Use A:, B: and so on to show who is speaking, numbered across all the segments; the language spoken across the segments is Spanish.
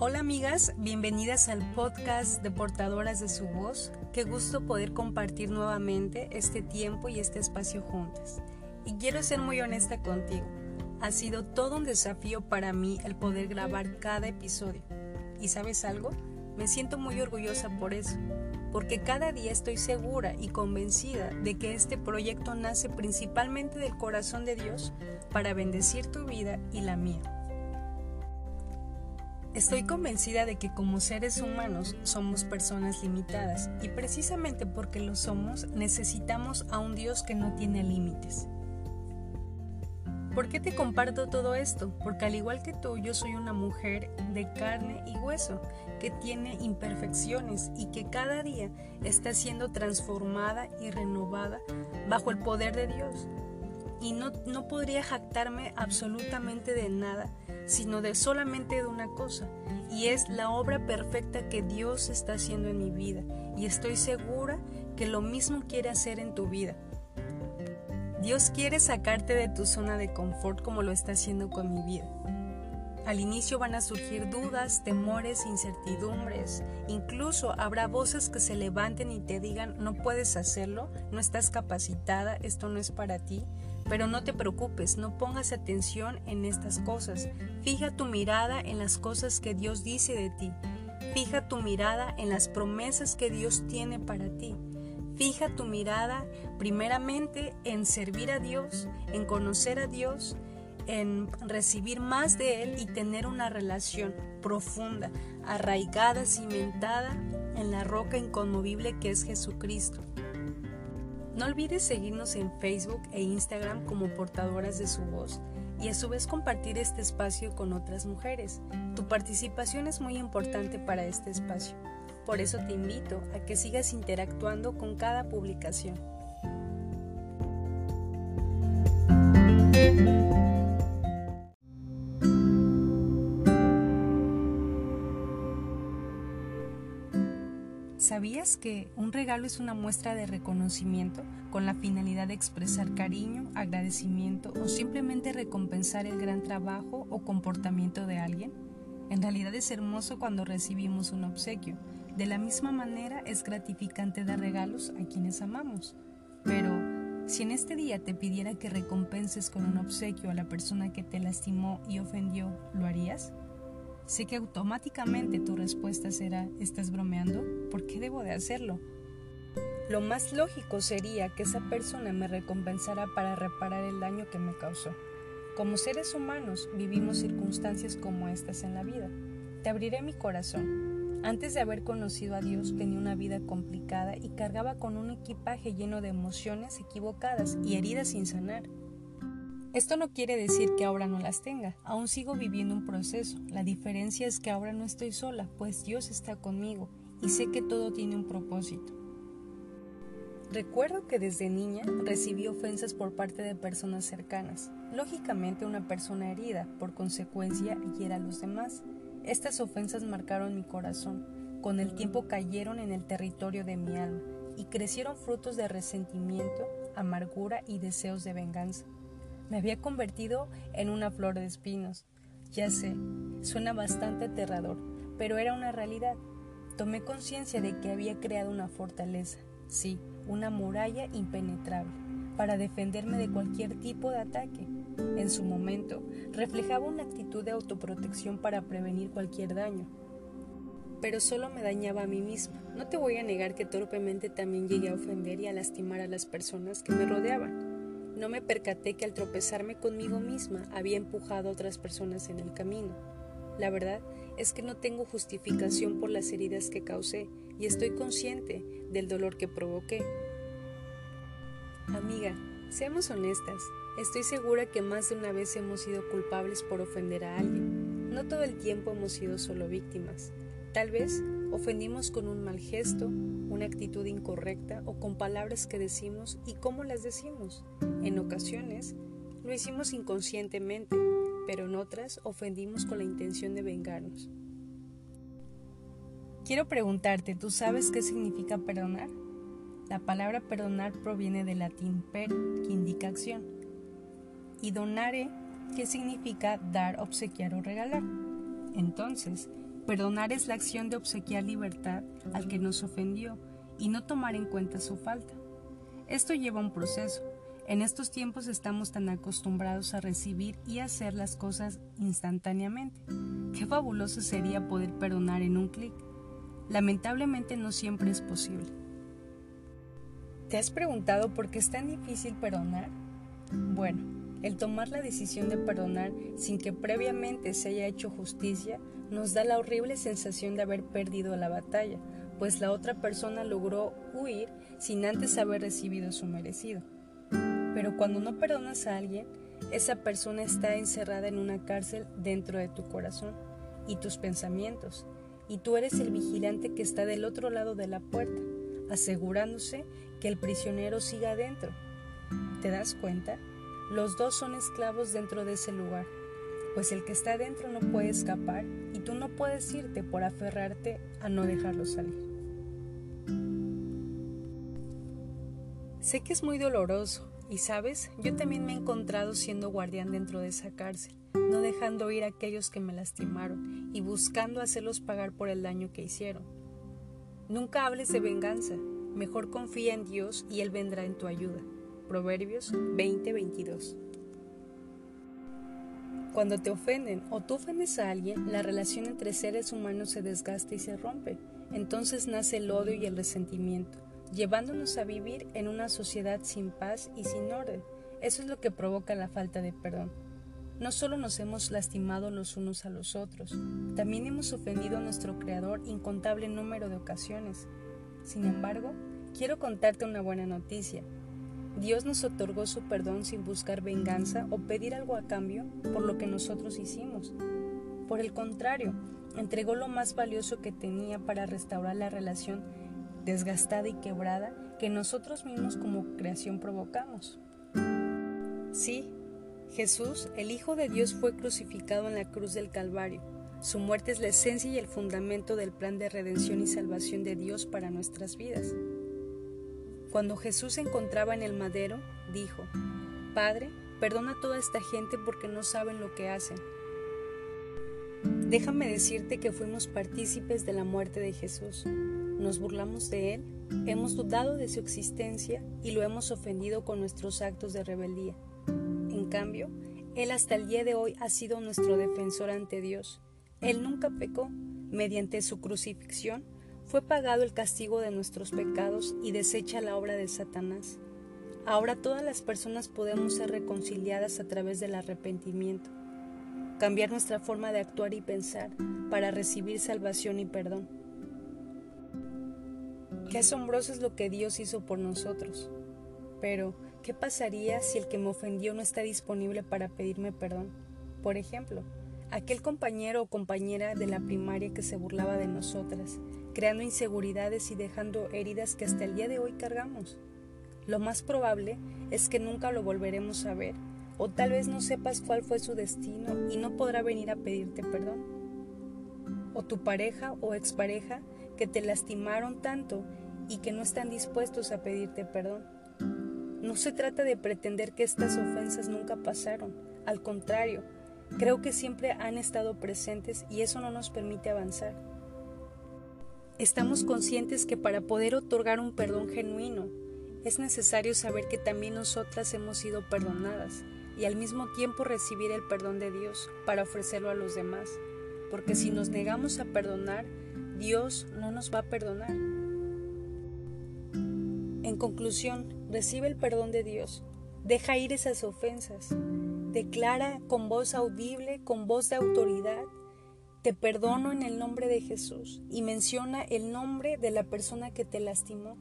A: Hola amigas, bienvenidas al podcast de Portadoras de su Voz. Qué gusto poder compartir nuevamente este tiempo y este espacio juntas. Y quiero ser muy honesta contigo. Ha sido todo un desafío para mí el poder grabar cada episodio. ¿Y sabes algo? Me siento muy orgullosa por eso, porque cada día estoy segura y convencida de que este proyecto nace principalmente del corazón de Dios para bendecir tu vida y la mía. Estoy convencida de que como seres humanos somos personas limitadas y precisamente porque lo somos necesitamos a un Dios que no tiene límites. ¿Por qué te comparto todo esto? Porque al igual que tú, yo soy una mujer de carne y hueso, que tiene imperfecciones y que cada día está siendo transformada y renovada bajo el poder de Dios. Y no, no podría jactarme absolutamente de nada sino de solamente de una cosa, y es la obra perfecta que Dios está haciendo en mi vida, y estoy segura que lo mismo quiere hacer en tu vida. Dios quiere sacarte de tu zona de confort como lo está haciendo con mi vida. Al inicio van a surgir dudas, temores, incertidumbres. Incluso habrá voces que se levanten y te digan, no puedes hacerlo, no estás capacitada, esto no es para ti. Pero no te preocupes, no pongas atención en estas cosas. Fija tu mirada en las cosas que Dios dice de ti. Fija tu mirada en las promesas que Dios tiene para ti. Fija tu mirada primeramente en servir a Dios, en conocer a Dios, en recibir más de Él y tener una relación profunda, arraigada, cimentada en la roca inconmovible que es Jesucristo. No olvides seguirnos en Facebook e Instagram como portadoras de su voz y a su vez compartir este espacio con otras mujeres. Tu participación es muy importante para este espacio. Por eso te invito a que sigas interactuando con cada publicación. ¿Sabías que un regalo es una muestra de reconocimiento con la finalidad de expresar cariño, agradecimiento o simplemente recompensar el gran trabajo o comportamiento de alguien? En realidad es hermoso cuando recibimos un obsequio. De la misma manera es gratificante dar regalos a quienes amamos. Pero, si en este día te pidiera que recompenses con un obsequio a la persona que te lastimó y ofendió, ¿lo harías? Sé que automáticamente tu respuesta será, ¿estás bromeando? ¿Por qué debo de hacerlo? Lo más lógico sería que esa persona me recompensara para reparar el daño que me causó. Como seres humanos vivimos circunstancias como estas en la vida. Te abriré mi corazón. Antes de haber conocido a Dios tenía una vida complicada y cargaba con un equipaje lleno de emociones equivocadas y heridas sin sanar. Esto no quiere decir que ahora no las tenga, aún sigo viviendo un proceso. La diferencia es que ahora no estoy sola, pues Dios está conmigo y sé que todo tiene un propósito. Recuerdo que desde niña recibí ofensas por parte de personas cercanas. Lógicamente una persona herida, por consecuencia, hiera a los demás. Estas ofensas marcaron mi corazón. Con el tiempo cayeron en el territorio de mi alma y crecieron frutos de resentimiento, amargura y deseos de venganza. Me había convertido en una flor de espinos. Ya sé, suena bastante aterrador, pero era una realidad. Tomé conciencia de que había creado una fortaleza, sí, una muralla impenetrable, para defenderme de cualquier tipo de ataque. En su momento, reflejaba una actitud de autoprotección para prevenir cualquier daño. Pero solo me dañaba a mí misma. No te voy a negar que torpemente también llegué a ofender y a lastimar a las personas que me rodeaban. No me percaté que al tropezarme conmigo misma había empujado a otras personas en el camino. La verdad es que no tengo justificación por las heridas que causé y estoy consciente del dolor que provoqué. Amiga, seamos honestas. Estoy segura que más de una vez hemos sido culpables por ofender a alguien. No todo el tiempo hemos sido solo víctimas. Tal vez ofendimos con un mal gesto, una actitud incorrecta o con palabras que decimos y cómo las decimos. En ocasiones lo hicimos inconscientemente, pero en otras ofendimos con la intención de vengarnos. Quiero preguntarte, ¿tú sabes qué significa perdonar? La palabra perdonar proviene del latín per, que indica acción, y donare, que significa dar, obsequiar o regalar. Entonces, Perdonar es la acción de obsequiar libertad al que nos ofendió y no tomar en cuenta su falta. Esto lleva un proceso. En estos tiempos estamos tan acostumbrados a recibir y hacer las cosas instantáneamente. Qué fabuloso sería poder perdonar en un clic. Lamentablemente no siempre es posible. ¿Te has preguntado por qué es tan difícil perdonar? Bueno, el tomar la decisión de perdonar sin que previamente se haya hecho justicia nos da la horrible sensación de haber perdido la batalla, pues la otra persona logró huir sin antes haber recibido su merecido. Pero cuando no perdonas a alguien, esa persona está encerrada en una cárcel dentro de tu corazón y tus pensamientos, y tú eres el vigilante que está del otro lado de la puerta, asegurándose que el prisionero siga adentro. ¿Te das cuenta? Los dos son esclavos dentro de ese lugar, pues el que está adentro no puede escapar y tú no puedes irte por aferrarte a no dejarlo salir. Sé que es muy doloroso y sabes, yo también me he encontrado siendo guardián dentro de esa cárcel, no dejando ir a aquellos que me lastimaron y buscando hacerlos pagar por el daño que hicieron. Nunca hables de venganza, mejor confía en Dios y Él vendrá en tu ayuda. Proverbios 20:22 Cuando te ofenden o tú ofendes a alguien, la relación entre seres humanos se desgasta y se rompe. Entonces nace el odio y el resentimiento llevándonos a vivir en una sociedad sin paz y sin orden. Eso es lo que provoca la falta de perdón. No solo nos hemos lastimado los unos a los otros, también hemos ofendido a nuestro Creador incontable número de ocasiones. Sin embargo, quiero contarte una buena noticia. Dios nos otorgó su perdón sin buscar venganza o pedir algo a cambio por lo que nosotros hicimos. Por el contrario, entregó lo más valioso que tenía para restaurar la relación desgastada y quebrada que nosotros mismos como creación provocamos. Sí, Jesús, el Hijo de Dios, fue crucificado en la cruz del Calvario. Su muerte es la esencia y el fundamento del plan de redención y salvación de Dios para nuestras vidas. Cuando Jesús se encontraba en el madero, dijo, Padre, perdona a toda esta gente porque no saben lo que hacen. Déjame decirte que fuimos partícipes de la muerte de Jesús nos burlamos de Él, hemos dudado de su existencia y lo hemos ofendido con nuestros actos de rebeldía. En cambio, Él hasta el día de hoy ha sido nuestro defensor ante Dios. Él nunca pecó. Mediante su crucifixión fue pagado el castigo de nuestros pecados y deshecha la obra de Satanás. Ahora todas las personas podemos ser reconciliadas a través del arrepentimiento, cambiar nuestra forma de actuar y pensar para recibir salvación y perdón. Qué asombroso es lo que Dios hizo por nosotros. Pero, ¿qué pasaría si el que me ofendió no está disponible para pedirme perdón? Por ejemplo, aquel compañero o compañera de la primaria que se burlaba de nosotras, creando inseguridades y dejando heridas que hasta el día de hoy cargamos. Lo más probable es que nunca lo volveremos a ver, o tal vez no sepas cuál fue su destino y no podrá venir a pedirte perdón. O tu pareja o expareja que te lastimaron tanto y que no están dispuestos a pedirte perdón. No se trata de pretender que estas ofensas nunca pasaron, al contrario, creo que siempre han estado presentes y eso no nos permite avanzar. Estamos conscientes que para poder otorgar un perdón genuino es necesario saber que también nosotras hemos sido perdonadas y al mismo tiempo recibir el perdón de Dios para ofrecerlo a los demás, porque si nos negamos a perdonar, Dios no nos va a perdonar. En conclusión, recibe el perdón de Dios. Deja ir esas ofensas. Declara con voz audible, con voz de autoridad, te perdono en el nombre de Jesús y menciona el nombre de la persona que te lastimó.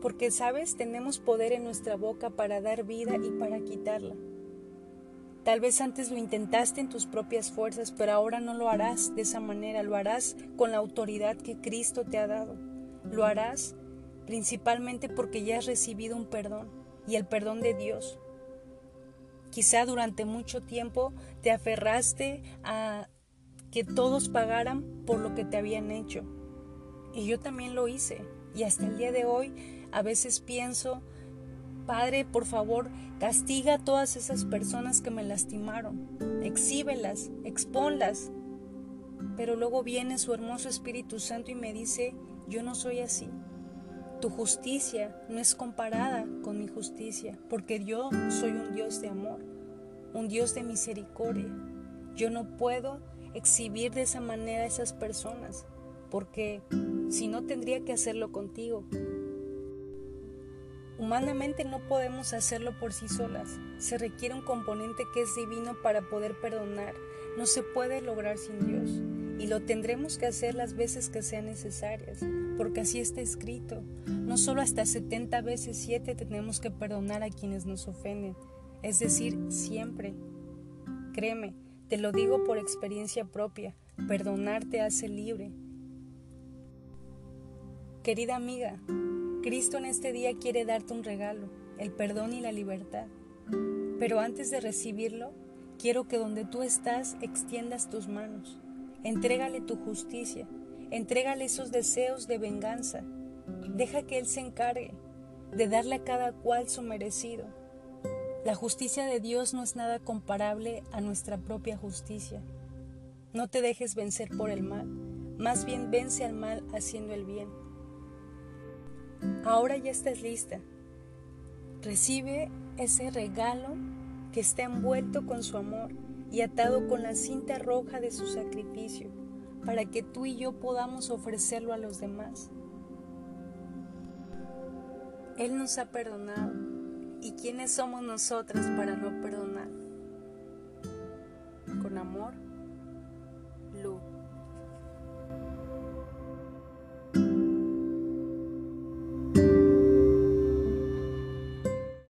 A: Porque, sabes, tenemos poder en nuestra boca para dar vida y para quitarla. Tal vez antes lo intentaste en tus propias fuerzas, pero ahora no lo harás de esa manera, lo harás con la autoridad que Cristo te ha dado. Lo harás principalmente porque ya has recibido un perdón y el perdón de Dios. Quizá durante mucho tiempo te aferraste a que todos pagaran por lo que te habían hecho. Y yo también lo hice. Y hasta el día de hoy a veces pienso, Padre, por favor, castiga a todas esas personas que me lastimaron. Exhíbelas, expónlas. Pero luego viene su hermoso Espíritu Santo y me dice, yo no soy así. Tu justicia no es comparada con mi justicia, porque yo soy un Dios de amor, un Dios de misericordia. Yo no puedo exhibir de esa manera a esas personas, porque si no tendría que hacerlo contigo. Humanamente no podemos hacerlo por sí solas. Se requiere un componente que es divino para poder perdonar. No se puede lograr sin Dios. Y lo tendremos que hacer las veces que sean necesarias, porque así está escrito. No solo hasta 70 veces 7 tenemos que perdonar a quienes nos ofenden, es decir, siempre. Créeme, te lo digo por experiencia propia, perdonar te hace libre. Querida amiga, Cristo en este día quiere darte un regalo, el perdón y la libertad. Pero antes de recibirlo, quiero que donde tú estás extiendas tus manos. Entrégale tu justicia, entrégale esos deseos de venganza. Deja que Él se encargue de darle a cada cual su merecido. La justicia de Dios no es nada comparable a nuestra propia justicia. No te dejes vencer por el mal, más bien vence al mal haciendo el bien. Ahora ya estás lista. Recibe ese regalo que está envuelto con su amor y atado con la cinta roja de su sacrificio, para que tú y yo podamos ofrecerlo a los demás. Él nos ha perdonado ¿Y quiénes somos nosotras para no perdonar?